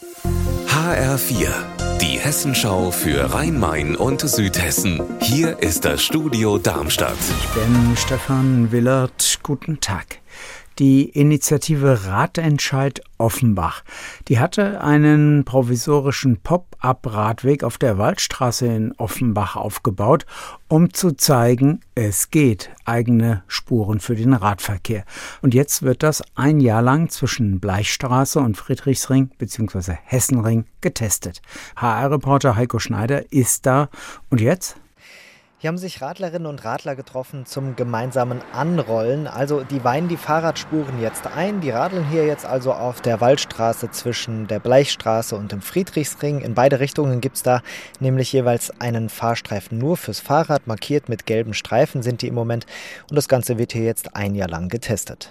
HR4, die Hessenschau für Rhein-Main und Südhessen. Hier ist das Studio Darmstadt. Ich bin Stefan Willert. Guten Tag. Die Initiative Radentscheid Offenbach, die hatte einen provisorischen Pop-up-Radweg auf der Waldstraße in Offenbach aufgebaut, um zu zeigen, es geht, eigene Spuren für den Radverkehr. Und jetzt wird das ein Jahr lang zwischen Bleichstraße und Friedrichsring bzw. Hessenring getestet. HR-Reporter Heiko Schneider ist da. Und jetzt? Hier haben sich Radlerinnen und Radler getroffen zum gemeinsamen Anrollen. Also die weihen die Fahrradspuren jetzt ein. Die radeln hier jetzt also auf der Waldstraße zwischen der Bleichstraße und dem Friedrichsring. In beide Richtungen gibt es da nämlich jeweils einen Fahrstreifen nur fürs Fahrrad. Markiert mit gelben Streifen sind die im Moment. Und das Ganze wird hier jetzt ein Jahr lang getestet.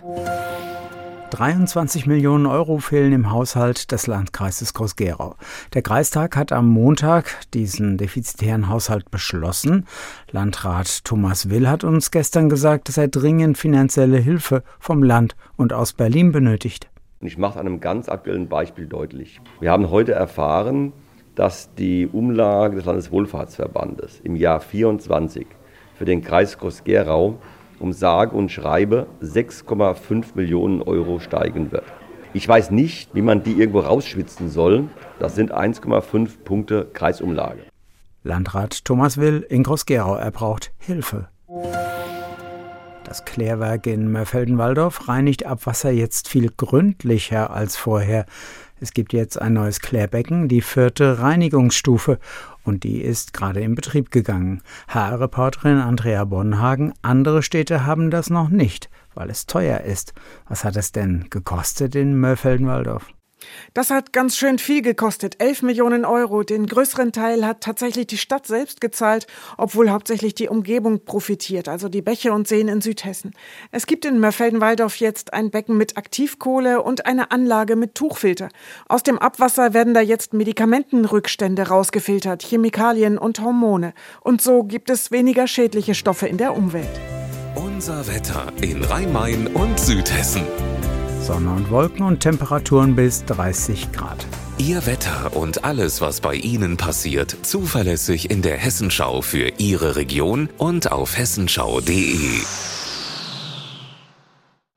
23 Millionen Euro fehlen im Haushalt des Landkreises Groß-Gerau. Der Kreistag hat am Montag diesen defizitären Haushalt beschlossen. Landrat Thomas Will hat uns gestern gesagt, dass er dringend finanzielle Hilfe vom Land und aus Berlin benötigt. Ich mache es einem ganz aktuellen Beispiel deutlich. Wir haben heute erfahren, dass die Umlage des Landeswohlfahrtsverbandes im Jahr 24 für den Kreis Groß-Gerau um sage und schreibe 6,5 Millionen Euro steigen wird. Ich weiß nicht, wie man die irgendwo rausschwitzen soll. Das sind 1,5 Punkte Kreisumlage. Landrat Thomas Will in Groß-Gerau, er braucht Hilfe. Das Klärwerk in Mörfelden-Walldorf reinigt Abwasser jetzt viel gründlicher als vorher. Es gibt jetzt ein neues Klärbecken, die vierte Reinigungsstufe, und die ist gerade in Betrieb gegangen. HR-Reporterin Andrea Bonhagen, andere Städte haben das noch nicht, weil es teuer ist. Was hat es denn gekostet in Mörfelden-Walldorf? Das hat ganz schön viel gekostet. 11 Millionen Euro. Den größeren Teil hat tatsächlich die Stadt selbst gezahlt, obwohl hauptsächlich die Umgebung profitiert, also die Bäche und Seen in Südhessen. Es gibt in Mörfelden-Walldorf jetzt ein Becken mit Aktivkohle und eine Anlage mit Tuchfilter. Aus dem Abwasser werden da jetzt Medikamentenrückstände rausgefiltert, Chemikalien und Hormone. Und so gibt es weniger schädliche Stoffe in der Umwelt. Unser Wetter in Rhein-Main und Südhessen. Sonne und Wolken und Temperaturen bis 30 Grad. Ihr Wetter und alles, was bei Ihnen passiert, zuverlässig in der Hessenschau für Ihre Region und auf hessenschau.de.